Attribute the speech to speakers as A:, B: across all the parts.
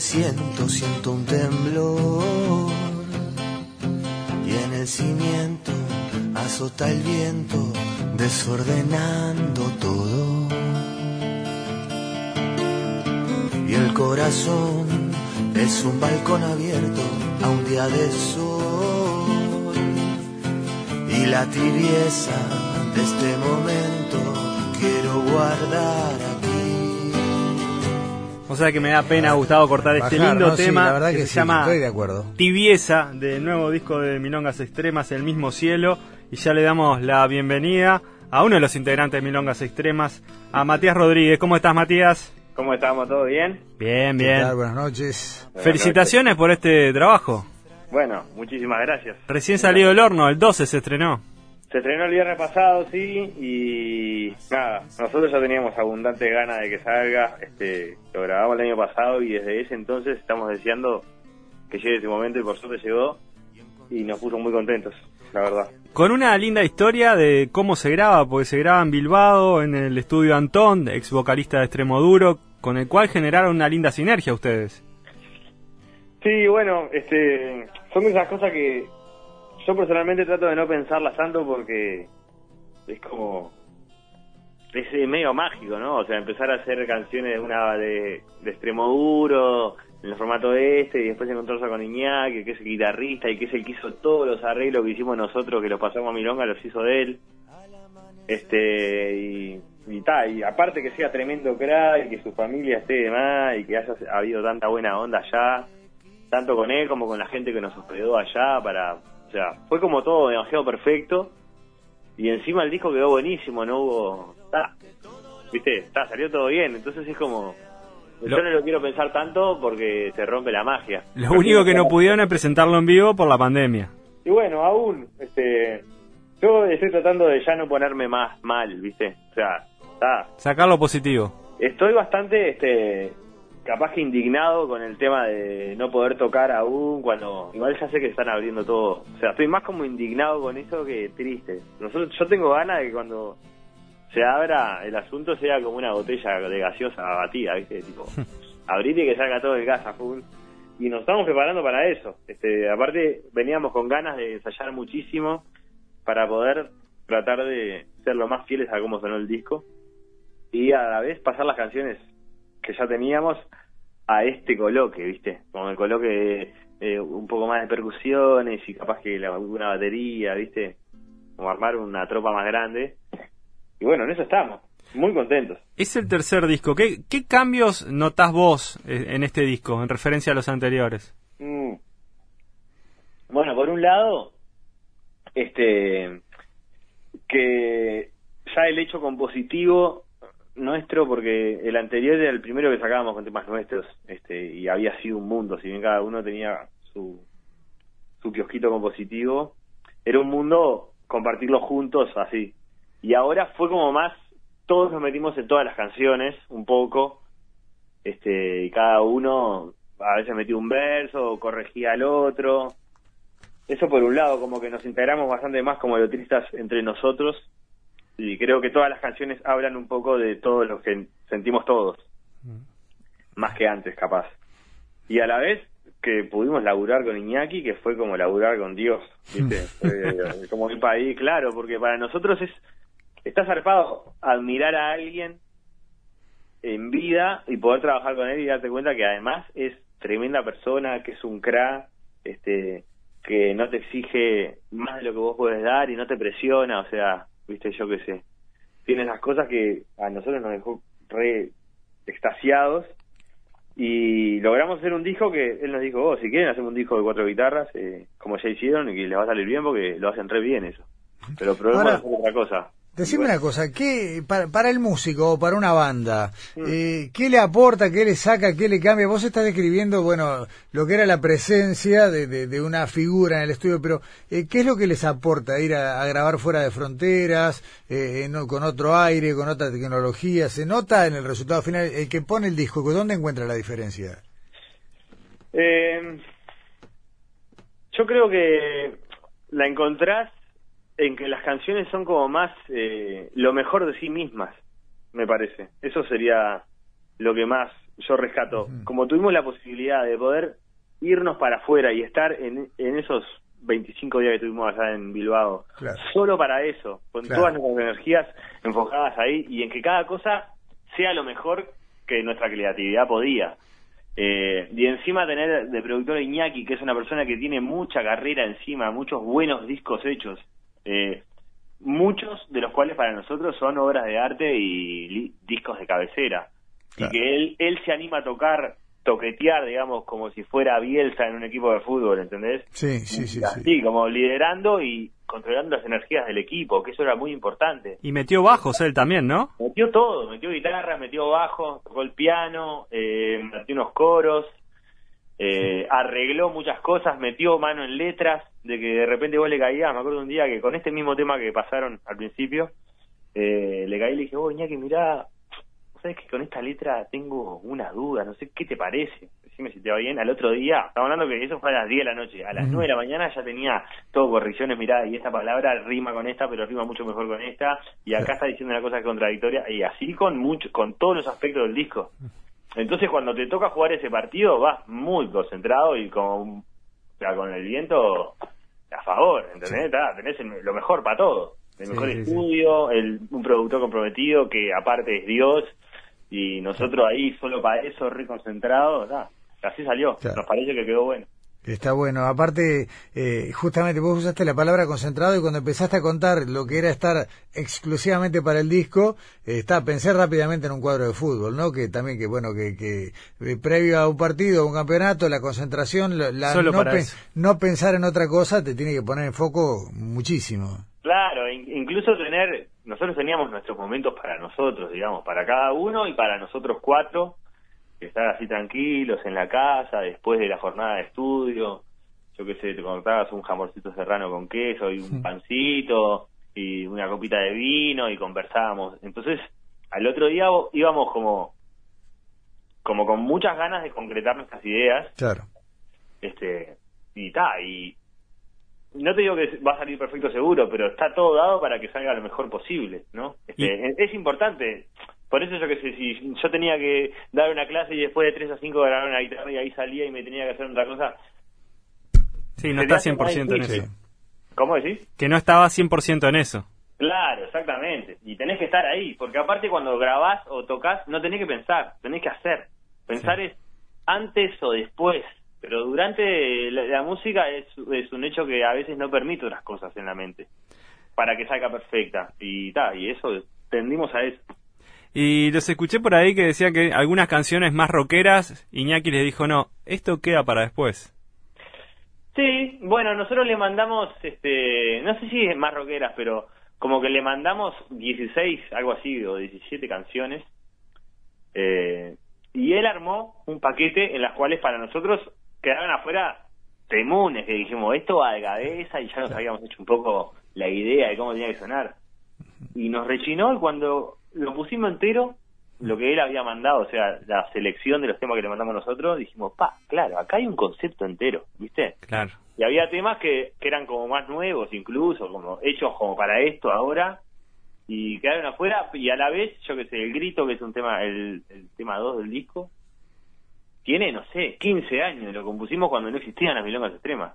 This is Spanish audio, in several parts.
A: siento, siento un temblor. Y en el cimiento azota el viento, desordenando todo. Y el corazón es un balcón abierto a un día de sol. Y la tibieza de este momento quiero guardar.
B: O sea que me da pena, Gustavo, cortar este
C: Bajar,
B: lindo
C: ¿no? Sí,
B: tema
C: la verdad
B: que,
C: que
B: se
C: sí,
B: llama
C: estoy de acuerdo.
B: Tibieza, del nuevo disco de Milongas Extremas, El mismo cielo. Y ya le damos la bienvenida a uno de los integrantes de Milongas Extremas, a Matías Rodríguez. ¿Cómo estás, Matías?
D: ¿Cómo estamos? ¿Todo bien?
B: Bien,
C: ¿Qué
B: bien.
C: tal? Buenas noches.
B: Felicitaciones por este trabajo.
D: Bueno, muchísimas gracias.
B: Recién salido del horno, el 12 se estrenó.
D: Se estrenó el viernes pasado, sí, y nada, nosotros ya teníamos abundante ganas de que salga, este, lo grabamos el año pasado y desde ese entonces estamos deseando que llegue ese momento y por suerte llegó y nos puso muy contentos, la verdad.
B: Con una linda historia de cómo se graba, porque se graba en Bilbao, en el estudio Antón, ex vocalista de Extremo Duro, con el cual generaron una linda sinergia ustedes.
D: Sí, bueno, este, son esas cosas que yo personalmente trato de no pensarlas tanto porque es como es medio mágico, ¿no? O sea, empezar a hacer canciones de una de, de extremo duro en el formato este y después encontrarse con Iñaki, que es el guitarrista y que es el que hizo todos los arreglos que hicimos nosotros, que los pasamos a Milonga, los hizo de él. Este, y, y ta, y aparte que sea tremendo crack que su familia esté de más y que haya habido tanta buena onda allá, tanto con él como con la gente que nos hospedó allá para, sea, fue como todo demasiado perfecto y encima el disco quedó buenísimo, no hubo, ta, viste, ta, salió todo bien, entonces es como,
B: Lo-
D: yo no lo quiero pensar tanto porque se rompe la magia.
B: Lo único que no pudieron es presentarlo en vivo por la pandemia.
D: Y bueno, aún, este, yo estoy tratando de ya no ponerme más mal, viste, o sea, ta,
B: Sacarlo positivo.
D: Estoy bastante, este, capaz que indignado con el tema de no poder tocar aún cuando, igual ya sé que están abriendo todo. O sea, estoy más como indignado con eso que triste. Nosotros, yo tengo ganas de que cuando se abra el asunto sea como una botella de gaseosa batida, ¿viste? Tipo, abrir y que salga todo el gas a full. Y nos estamos preparando para eso. Este, aparte, veníamos con ganas de ensayar muchísimo para poder tratar de ser lo más fieles a cómo sonó el disco y a la vez pasar las canciones que ya teníamos a este coloque, ¿viste? Como el coloque eh, un poco más de percusiones y capaz que la, una batería, ¿viste? Como armar una tropa más grande. Y bueno, en eso estamos, muy contentos.
B: Es el tercer disco. ¿Qué, qué cambios notás vos eh, en este disco en referencia a los anteriores?
D: Mm. Bueno, por un lado, este que ya el hecho compositivo nuestro, porque el anterior era el primero que sacábamos con temas nuestros, este, y había sido un mundo, si bien cada uno tenía su, su kiosquito compositivo, era un mundo compartirlo juntos así. Y ahora fue como más, todos nos metimos en todas las canciones, un poco, este, y cada uno a veces metía un verso o corregía al otro. Eso por un lado, como que nos integramos bastante más como letristas entre nosotros y creo que todas las canciones hablan un poco de todo lo que sentimos todos, más que antes capaz. Y a la vez que pudimos laburar con Iñaki, que fue como laburar con Dios, ¿viste? Fue como ir para ahí, claro, porque para nosotros es, está zarpado admirar a alguien en vida y poder trabajar con él y darte cuenta que además es tremenda persona, que es un crack, este, que no te exige más de lo que vos puedes dar y no te presiona, o sea, viste, yo qué sé. Tiene esas cosas que a nosotros nos dejó re extasiados y logramos hacer un disco que él nos dijo, oh, si quieren hacemos un disco de cuatro guitarras, eh, como ya hicieron, y que les va a salir bien porque lo hacen re bien eso. Pero probemos
C: Ahora-
D: hacer otra cosa.
C: Decime
D: bueno,
C: una cosa, ¿qué, para, para el músico o para una banda,
D: Mm.
C: eh, ¿qué le aporta, qué le saca, qué le cambia? Vos estás describiendo, bueno, lo que era la presencia de, de- de una figura en el estudio, pero eh, ¿qué es lo que les aporta ir a, a grabar fuera de fronteras, eh, en- con otro aire, con otra tecnología? ¿Se nota en el resultado final el que pone el disco? ¿Dónde encuentra la diferencia?
D: Eh, yo creo que la encontrás en que las canciones son como más eh, lo mejor de sí mismas, me parece. Eso sería lo que más yo rescato. Como tuvimos la posibilidad de poder irnos para afuera y estar en, en esos 25 días que tuvimos allá en Bilbao, solo para eso, con todas nuestras energías enfocadas ahí y en que cada cosa sea lo mejor que nuestra creatividad podía. Eh, y encima tener de productor Iñaki, que es una persona que tiene mucha carrera encima, muchos buenos discos hechos, eh, muchos de los cuales para nosotros son obras de arte y discos de cabecera. Y que él, él se anima a tocar toquetear, digamos, como si fuera Bielsa en un equipo de fútbol, ¿entendés?
C: Sí, sí, sí.
D: sí. como liderando y controlando las energías del equipo, que eso era muy importante.
B: Y metió bajos él también, ¿no?
D: Metió todo, metió guitarra, metió bajo, tocó el piano, eh, metió unos coros, eh, arregló muchas cosas, metió mano en letras, de que de repente vos le caías, me acuerdo un día que con este mismo tema que pasaron al principio, eh, le caí y le dije, oh, que mirá, sabes que con esta letra tengo una duda, no sé qué te parece. Decime si te va bien. Al otro día, estamos hablando que eso fue a las 10 de la noche. A las 9 de la mañana ya tenía todo correcciones, mirá, y esta palabra rima con esta, pero rima mucho mejor con esta. Y acá está diciendo una cosa contradictoria. Y así con mucho, con todos los aspectos del disco. Entonces cuando te toca jugar ese partido, vas muy concentrado y con, con el viento a favor, ¿entendés? Tenés lo mejor para todo. El mejor estudio, el, un productor comprometido que aparte es Dios y nosotros ahí solo para eso reconcentrados, así salió, nos parece que quedó bueno.
C: Está bueno. Aparte, eh, justamente vos usaste la palabra concentrado y cuando empezaste a contar lo que era estar exclusivamente para el disco, eh, está, pensé rápidamente en un cuadro de fútbol, ¿no? Que también, que bueno, que, que eh, previo a un partido, a un campeonato, la concentración, la, no, no, pensar en otra cosa te tiene que poner en foco muchísimo.
D: Claro, incluso tener, nosotros teníamos nuestros momentos para nosotros, digamos, para cada uno y para nosotros cuatro, estar así tranquilos en la casa, después de la jornada de estudio, yo qué sé, te contabas un jamorcito serrano con queso y un pancito y una copita de vino y conversábamos. Entonces, al otro día íbamos como como con muchas ganas de concretar nuestras ideas.
C: Claro.
D: Este, y ta, y no te digo que va a salir perfecto seguro, pero está todo dado para que salga lo mejor posible, ¿no? Este, es, importante. Por eso yo que sé, si yo tenía que dar una clase y después de 3 a 5 grabar una guitarra y ahí salía y me tenía que hacer otra cosa.
B: Sí, no está 100% en eso.
D: ¿Cómo decís?
B: Que no estaba 100% en eso.
D: Claro, exactamente. Y tenés que estar ahí, porque aparte cuando grabás o tocas no tenés que pensar, tenés que hacer. Pensar es antes o después pero durante la, música es, es, un hecho que a veces no permite otras cosas en la mente para que salga perfecta y ta, y eso tendimos a eso.
B: Y los escuché por ahí que decían que algunas canciones más rockeras, Iñaki les dijo, no, esto queda para después.
D: Sí, bueno, nosotros le mandamos, este, no sé si es más rockeras, pero como que le mandamos 16, algo así, o 17 canciones. Eh, y él armó un paquete en las cuales para nosotros quedaron afuera temunes que dijimos, esto va de cabeza y ya nos habíamos hecho un poco la idea de cómo tenía que sonar. Y nos rechinó y cuando lo pusimos entero, lo que él había mandado, o sea, la selección de los temas que le mandamos nosotros, dijimos, pa, claro, acá hay un concepto entero, ¿viste?
B: Claro.
D: Y había temas que, que eran como más nuevos incluso, como hechos como para esto ahora, y quedaron afuera, y a la vez, yo que sé, el grito, que es un tema, el, el tema 2 del disco, tiene, no sé, 15 años, lo compusimos cuando no existían las milongas extremas.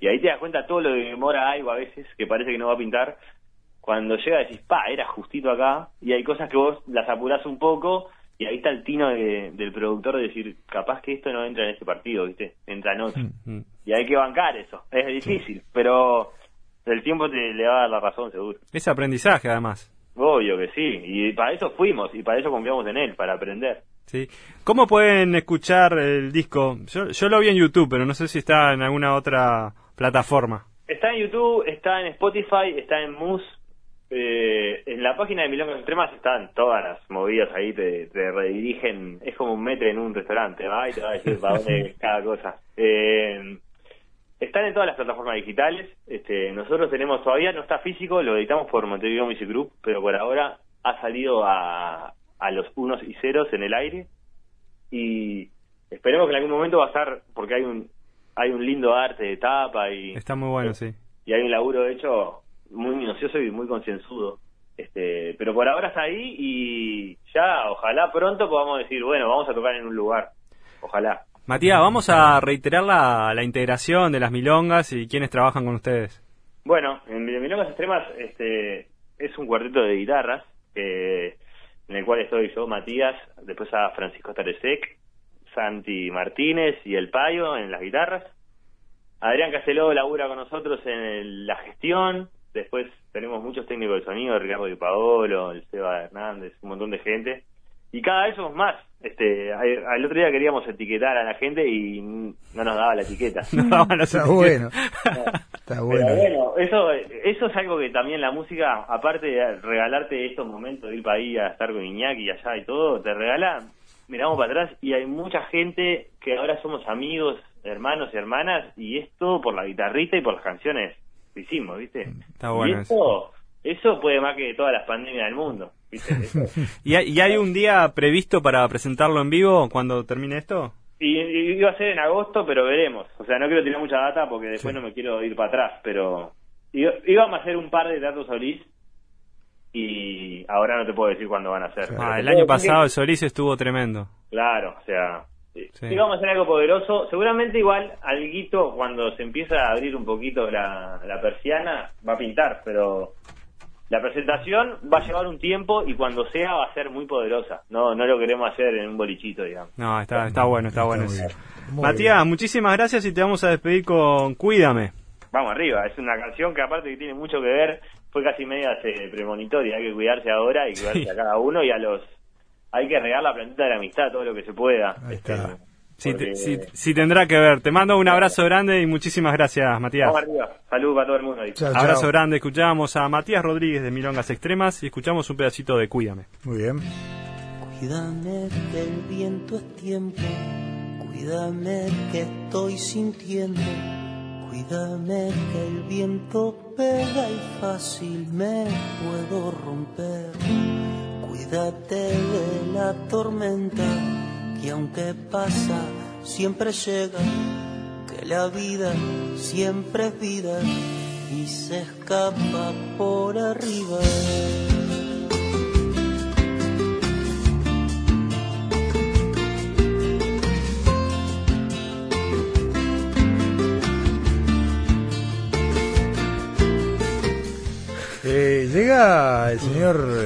D: Y ahí te das cuenta todo lo que demora algo a veces, que parece que no va a pintar. Cuando llega decís, pa, era justito acá, y hay cosas que vos las apurás un poco, y ahí está el tino del productor de decir, capaz que esto no entra en este partido, ¿viste? Entra en otro. Mm, mm. Y hay que bancar eso. Es difícil, pero el tiempo te le va a dar la razón, seguro.
B: Es aprendizaje, además.
D: Obvio que sí, y para eso fuimos, y para eso confiamos en él, para aprender.
B: Sí. ¿Cómo pueden escuchar el disco? Yo, yo lo vi en YouTube, pero no sé si está en alguna otra plataforma.
D: Está en YouTube, está en Spotify, está en Mus. Eh, en la página de Milongas Extremas están todas las movidas ahí, te, redirigen. Es como un metro en un restaurante, ¿va? Y te va a decir para dónde cada cosa. Eh, están en todas las plataformas digitales. Este, nosotros tenemos todavía, no está físico, lo editamos por Montevideo Music Group, pero por ahora ha salido a, a los unos y ceros en el aire y esperemos que en algún momento va a estar porque hay un hay un lindo arte de tapa y
B: está muy bueno sí
D: y hay un laburo hecho muy minucioso y muy concienzudo Este, pero por ahora está ahí y ya, ojalá pronto podamos decir, bueno, vamos a tocar en un lugar. Ojalá.
B: Matías, vamos a reiterar la, la integración de las milongas y quienes trabajan con ustedes.
D: Bueno, en Milongas Extremas este, es un cuarteto de guitarras eh, en el cual estoy yo, Matías, después a Francisco Taresec, Santi Martínez y El Payo en las guitarras. Adrián Casteló labura con nosotros en la gestión. Después tenemos muchos técnicos de sonido, Ricardo Di Paolo, el Seba Hernández, un montón de gente. Y cada vez somos más. Este, al otro día queríamos etiquetar a la gente y no nos daba la etiqueta.
C: No, está bueno.
D: está bueno. bueno, eso, eso es algo que también la música, aparte de regalarte estos momentos de ir para ahí a estar con Iñaki y allá y todo, te regala, miramos para atrás y hay mucha gente que ahora somos amigos, hermanos y hermanas y es todo por la guitarrita y por las canciones hicimos, ¿viste?
B: Está bueno.
D: Y eso, eso puede más que todas las pandemias del mundo.
B: ¿Y, hay, ¿Y hay un día previsto para presentarlo en vivo cuando termine esto?
D: Y, iba a ser en agosto, pero veremos. O sea, no quiero tirar mucha data porque después no me quiero ir para atrás, pero íbamos a hacer un par de datos Solís y ahora no te puedo decir cuándo van a ser.
B: Ah, el año pasado el Solís estuvo tremendo.
D: Claro, o sea, sí. íbamos a hacer algo poderoso. Seguramente igual alguito cuando se empieza a abrir un poquito la, la persiana va a pintar, pero la presentación va a llevar un tiempo y cuando sea va a ser muy poderosa. No no lo queremos hacer en un bolichito, digamos.
B: No, está, está bueno, está, bueno. Matías, muchísimas gracias y te vamos a despedir con Cuídame.
D: Vamos arriba, es una canción que aparte que tiene mucho que ver, fue casi media premonitoria, hay que cuidarse ahora y cuidarse a cada uno y a los... Hay que regar la plantita de la amistad todo lo que se pueda.
C: Este,
B: Sí, tendrá que ver. Te mando un abrazo grande y muchísimas gracias, Matías.
D: Saludos para todo el mundo.
B: abrazo grande. Escuchamos a Matías Rodríguez de Milongas Extremas y escuchamos un pedacito de Cuídame.
C: Muy bien.
A: Cuídame que el viento es tiempo. Cuídame que estoy sintiendo. Cuídame que el viento pega y fácil me puedo romper. Cuídate de la tormenta y aunque pasa, siempre llega, que la vida siempre es vida y se escapa por arriba.
C: Eh, llega el señor